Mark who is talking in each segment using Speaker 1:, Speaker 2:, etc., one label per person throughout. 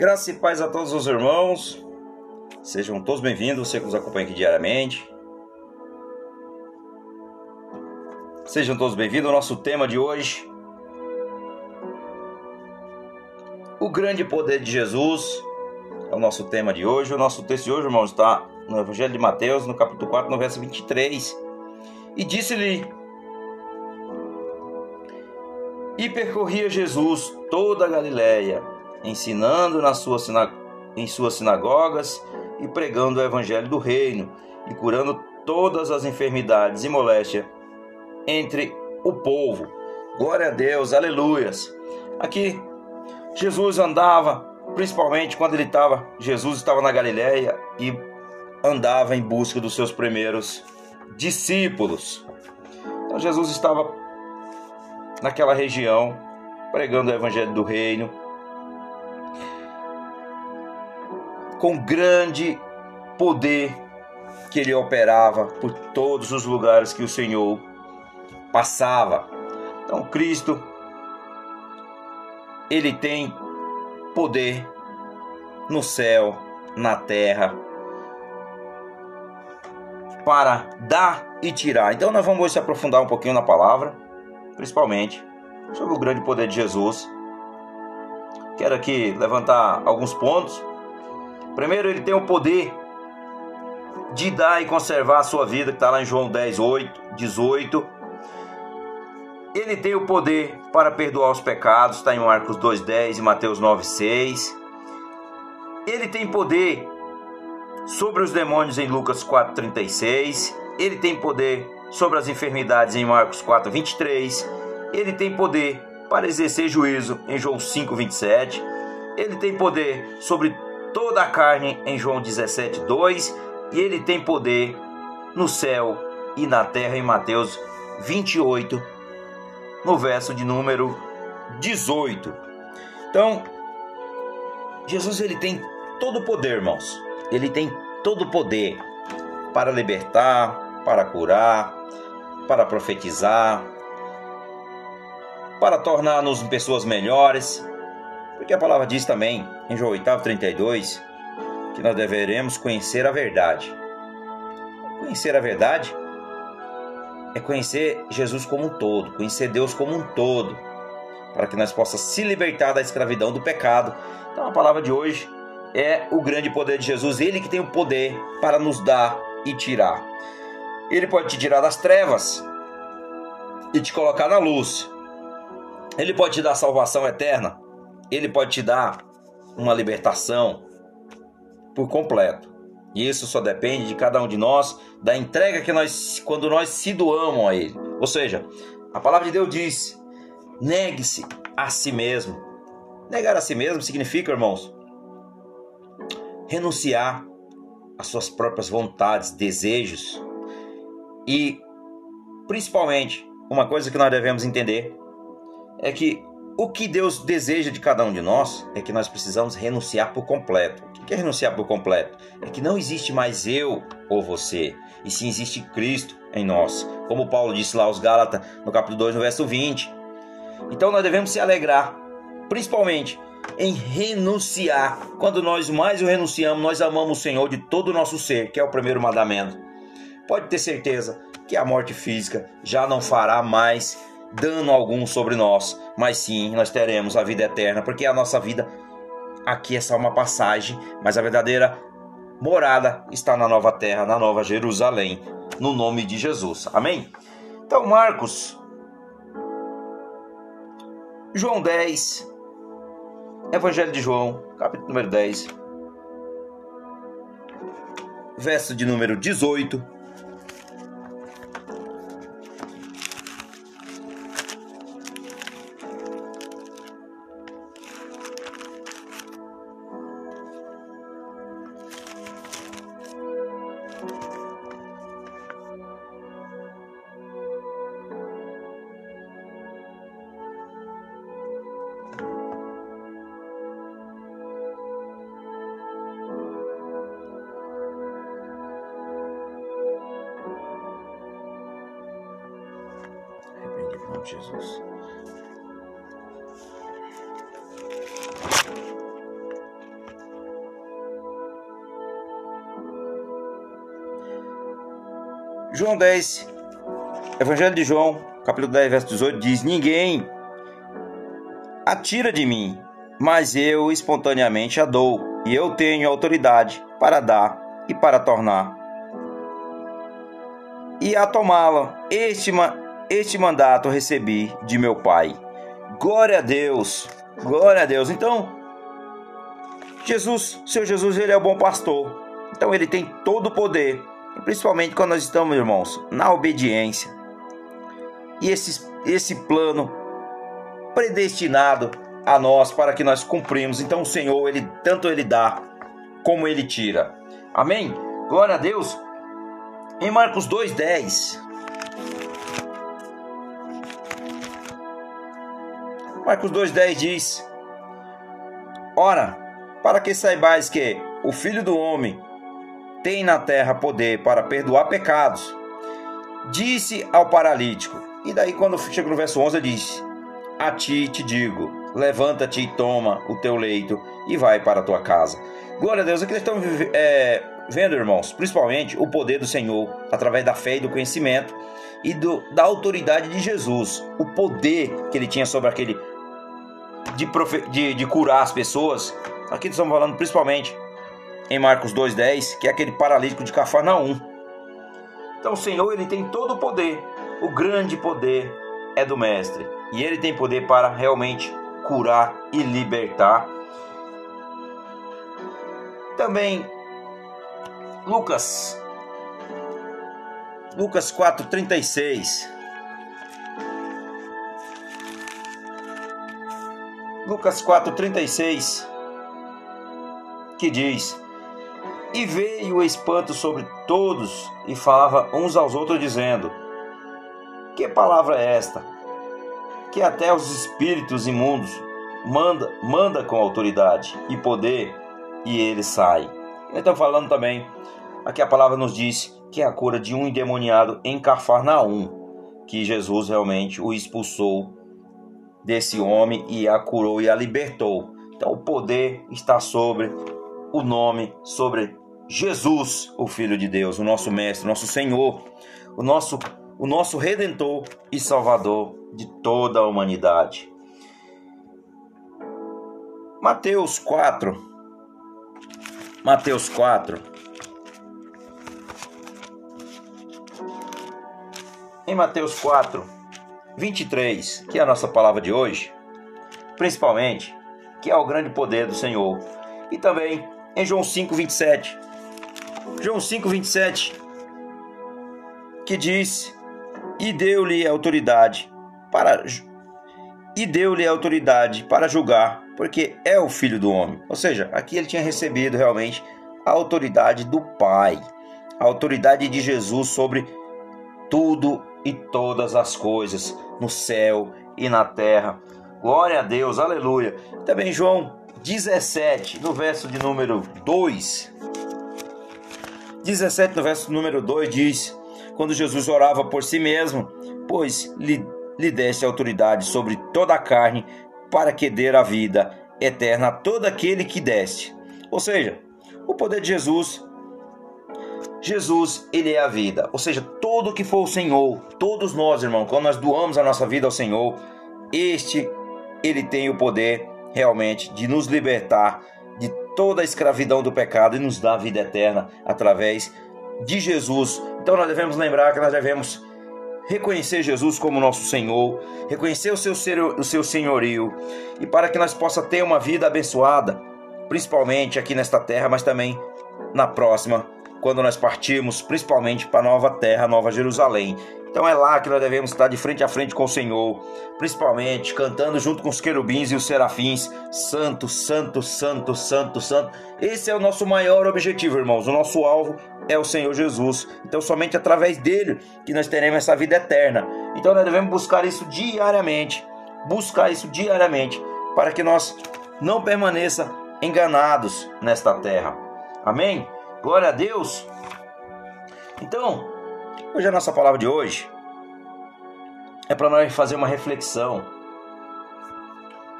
Speaker 1: Graça e paz a todos os irmãos. Sejam todos bem-vindos, você que nos acompanha aqui diariamente. Sejam todos bem-vindos ao nosso tema de hoje. O grande poder de Jesus é o nosso tema de hoje. O nosso texto de hoje, irmãos, está no Evangelho de Mateus, no capítulo 4, no verso 23. E disse-lhe: E percorria Jesus toda a Galiléia, ensinando nas suas em suas sinagogas e pregando o evangelho do reino e curando todas as enfermidades e moléstia entre o povo. Glória a Deus, aleluias. Aqui Jesus andava, principalmente quando ele estava, Jesus estava na Galiléia e andava em busca dos seus primeiros discípulos. Então Jesus estava naquela região pregando o evangelho do reino com grande poder que ele operava por todos os lugares que o Senhor passava. Então Cristo ele tem poder no céu, na terra, para dar e tirar. Então nós vamos se aprofundar um pouquinho na palavra, principalmente sobre o grande poder de Jesus. Quero aqui levantar alguns pontos. Primeiro, ele tem o poder de dar e conservar a sua vida, que está lá em João 10, 8, 18. Ele tem o poder para perdoar os pecados, está em Marcos 2,10 e Mateus 9,6. Ele tem poder sobre os demônios em Lucas 4,36. Ele tem poder sobre as enfermidades em Marcos 4,23. Ele tem poder para exercer juízo em João 5,27. Ele tem poder sobre toda a carne em João 17,2. E ele tem poder no céu e na terra em Mateus 28, no verso de número 18. Então, Jesus ele tem todo o poder, irmãos. Ele tem todo o poder para libertar, para curar, para profetizar, para tornar-nos pessoas melhores. Porque a palavra diz também, em João 8, 32, que nós deveremos conhecer a verdade. Conhecer a verdade é conhecer Jesus como um todo, conhecer Deus como um todo, para que nós possamos se libertar da escravidão do pecado. Então a palavra de hoje é o grande poder de Jesus, ele que tem o poder para nos dar e tirar. Ele pode te tirar das trevas e te colocar na luz. Ele pode te dar salvação eterna. Ele pode te dar uma libertação por completo. E isso só depende de cada um de nós, da entrega que nós, quando nós se doamos a Ele. Ou seja, a palavra de Deus diz: negue-se a si mesmo. Negar a si mesmo significa, irmãos, renunciar às suas próprias vontades, desejos e, principalmente, uma coisa que nós devemos entender é que o que Deus deseja de cada um de nós é que nós precisamos renunciar por completo. O que é renunciar por completo? É que não existe mais eu ou você, e sim existe Cristo em nós. Como Paulo disse lá aos Gálatas, no capítulo 2, no verso 20. Então nós devemos se alegrar, principalmente em renunciar. Quando nós mais o renunciamos, nós amamos o Senhor de todo o nosso ser, que é o primeiro mandamento. Pode ter certeza que a morte física já não fará mais dano algum sobre nós, mas sim nós teremos a vida eterna, porque a nossa vida aqui é só uma passagem, mas a verdadeira morada está na nova terra, na nova Jerusalém, no nome de Jesus. Amém? Então, Marcos, João 10, Evangelho de João, capítulo número 10, verso de número 18 Jesus. João 10, Evangelho de João, capítulo 10, verso 18, diz: Ninguém atira de mim, mas eu espontaneamente a dou, e eu tenho autoridade para dar e para tornar. E a tomá-la, este este mandato recebi de meu Pai. Glória a Deus, glória a Deus. Então, Jesus, seu Jesus, ele é o bom pastor. Então ele tem todo o poder, principalmente quando nós estamos, irmãos, na obediência. E esse, esse plano predestinado a nós para que nós cumprimos. Então o Senhor, ele tanto ele dá como ele tira. Amém? Glória a Deus. Em Marcos 2:10 Marcos 2:10 diz: Ora, para que saibais que o Filho do homem tem na terra poder para perdoar pecados, disse ao paralítico. E daí quando chega no verso 11 ele diz: A ti te digo, levanta-te e toma o teu leito e vai para a tua casa. Glória a Deus, aqui nós estamos é, vendo, irmãos, principalmente o poder do Senhor através da fé e do conhecimento e do, da autoridade de Jesus, o poder que ele tinha sobre aquele de, de, de curar as pessoas. Aqui estamos falando principalmente em Marcos 2:10, que é aquele paralítico de Cafarnaum. Então o Senhor ele tem todo o poder, o grande poder é do mestre, e ele tem poder para realmente curar e libertar. Também Lucas Lucas 4:36 Lucas 4:36 que diz: E veio o espanto sobre todos e falava uns aos outros dizendo: Que palavra é esta? Que até os espíritos imundos manda manda com autoridade e poder e ele sai. Então falando também aqui a palavra nos diz que é a cura de um endemoniado em Cafarnaum, que Jesus realmente o expulsou desse homem e a curou e a libertou. Então o poder está sobre o nome, sobre Jesus, o Filho de Deus, o nosso mestre, o nosso Senhor, o nosso o nosso redentor e salvador de toda a humanidade. Mateus 4 Mateus 4 Em Mateus 4, 23, que é a nossa palavra de hoje, principalmente, que é o grande poder do Senhor. E também em João 5, 27. João 5, 27, que diz: E deu-lhe autoridade para e deu-lhe autoridade para julgar, porque é o filho do homem. Ou seja, aqui ele tinha recebido realmente a autoridade do Pai, a autoridade de Jesus sobre tudo e todas as coisas no céu e na terra. Glória a Deus, aleluia. Também João 17, no verso de número 2. 17, no verso número 2 diz: Quando Jesus orava por si mesmo, pois lhe, lhe deste autoridade sobre toda a carne, para que dê a vida eterna a todo aquele que deste. Ou seja, o poder de Jesus Jesus, ele é a vida. Ou seja, todo que for o Senhor, todos nós, irmão, quando nós doamos a nossa vida ao Senhor, este ele tem o poder realmente de nos libertar de toda a escravidão do pecado e nos dar a vida eterna através de Jesus. Então nós devemos lembrar que nós devemos reconhecer Jesus como nosso Senhor, reconhecer o seu, o seu senhorio e para que nós possa ter uma vida abençoada, principalmente aqui nesta terra, mas também na próxima quando nós partirmos, principalmente para a nova terra, Nova Jerusalém. Então é lá que nós devemos estar de frente a frente com o Senhor, principalmente cantando junto com os querubins e os serafins, santo, santo, santo, santo, santo. Esse é o nosso maior objetivo, irmãos. O nosso alvo é o Senhor Jesus. Então somente através dele que nós teremos essa vida eterna. Então nós devemos buscar isso diariamente, buscar isso diariamente, para que nós não permaneça enganados nesta terra. Amém? Glória a Deus. Então, hoje a nossa palavra de hoje é para nós fazer uma reflexão.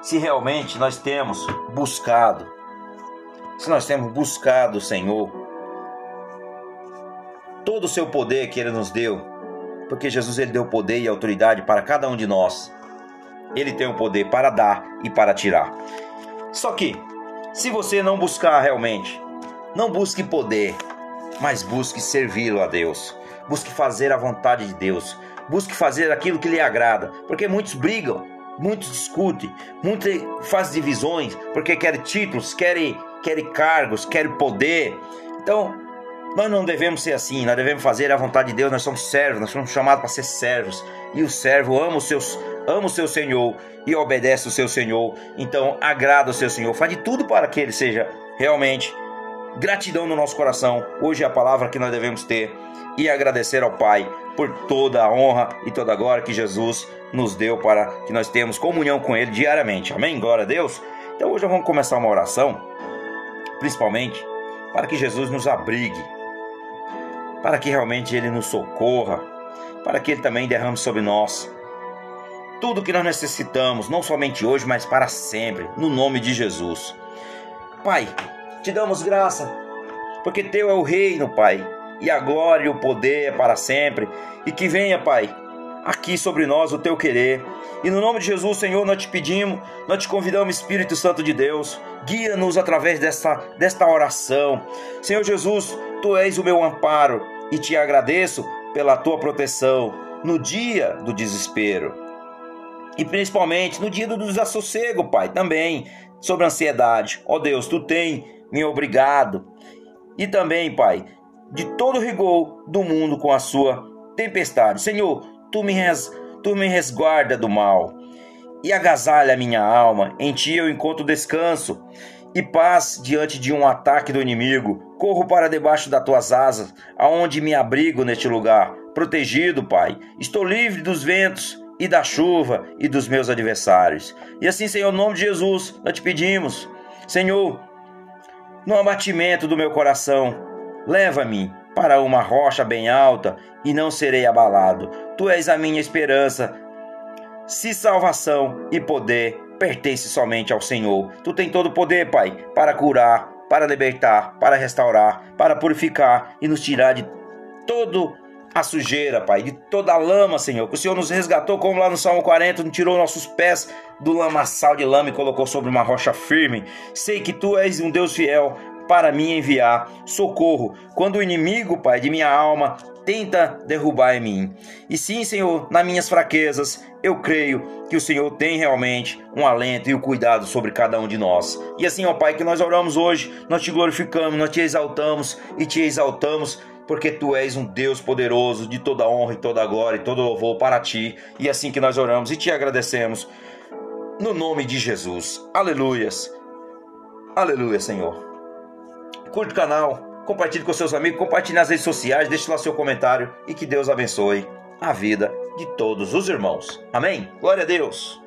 Speaker 1: Se realmente nós temos buscado, se nós temos buscado o Senhor, todo o seu poder que ele nos deu, porque Jesus ele deu poder e autoridade para cada um de nós. Ele tem o poder para dar e para tirar. Só que, se você não buscar realmente, não busque poder, mas busque servi-lo a Deus. Busque fazer a vontade de Deus. Busque fazer aquilo que lhe agrada, porque muitos brigam, muitos discutem, muitos fazem divisões, porque querem títulos, querem, querem cargos, querem poder. Então, nós não devemos ser assim, nós devemos fazer a vontade de Deus, nós somos servos, nós somos chamados para ser servos. E o servo ama, os seus, ama o seu Senhor e obedece o seu Senhor. Então, agrada o seu Senhor, faz de tudo para que ele seja realmente gratidão no nosso coração. Hoje é a palavra que nós devemos ter e agradecer ao Pai por toda a honra e toda a glória que Jesus nos deu para que nós tenhamos comunhão com Ele diariamente. Amém? Glória a Deus. Então hoje vamos começar uma oração, principalmente para que Jesus nos abrigue, para que realmente Ele nos socorra, para que Ele também derrame sobre nós tudo que nós necessitamos, não somente hoje, mas para sempre, no nome de Jesus. Pai, te damos graça, porque Teu é o reino, Pai, e a glória e o poder é para sempre, e que venha, Pai, aqui sobre nós o Teu querer. E no nome de Jesus, Senhor, nós te pedimos, nós te convidamos, Espírito Santo de Deus, guia-nos através desta, desta oração. Senhor Jesus, Tu és o meu amparo e te agradeço pela Tua proteção no dia do desespero. E principalmente no dia do desassossego, Pai, também sobre a ansiedade. Ó oh Deus, Tu tem me obrigado. E também, Pai, de todo o rigor do mundo com a sua tempestade. Senhor, tu me, res, tu me resguarda do mal e agasalha minha alma. Em ti eu encontro descanso e paz diante de um ataque do inimigo. Corro para debaixo das tuas asas, aonde me abrigo neste lugar, protegido, Pai. Estou livre dos ventos e da chuva e dos meus adversários. E assim, Senhor, em nome de Jesus, nós te pedimos, Senhor, no abatimento do meu coração. Leva-me para uma rocha bem alta e não serei abalado. Tu és a minha esperança. Se salvação e poder pertence somente ao Senhor. Tu tens todo o poder, Pai, para curar, para libertar, para restaurar, para purificar e nos tirar de todo a sujeira, Pai, de toda a lama, Senhor. Que o Senhor nos resgatou, como lá no Salmo 40, nos tirou nossos pés do lamaçal de lama e colocou sobre uma rocha firme. Sei que Tu és um Deus fiel para me enviar socorro quando o inimigo, Pai, de minha alma tenta derrubar em mim. E sim, Senhor, nas minhas fraquezas, eu creio que o Senhor tem realmente um alento e o um cuidado sobre cada um de nós. E assim, ó Pai, que nós oramos hoje, nós te glorificamos, nós te exaltamos e te exaltamos porque tu és um Deus poderoso, de toda honra e toda glória e todo louvor para ti. E é assim que nós oramos e te agradecemos. No nome de Jesus. Aleluias. Aleluia, Senhor. Curte o canal, compartilhe com seus amigos, compartilhe nas redes sociais, deixe lá seu comentário e que Deus abençoe a vida de todos os irmãos. Amém? Glória a Deus.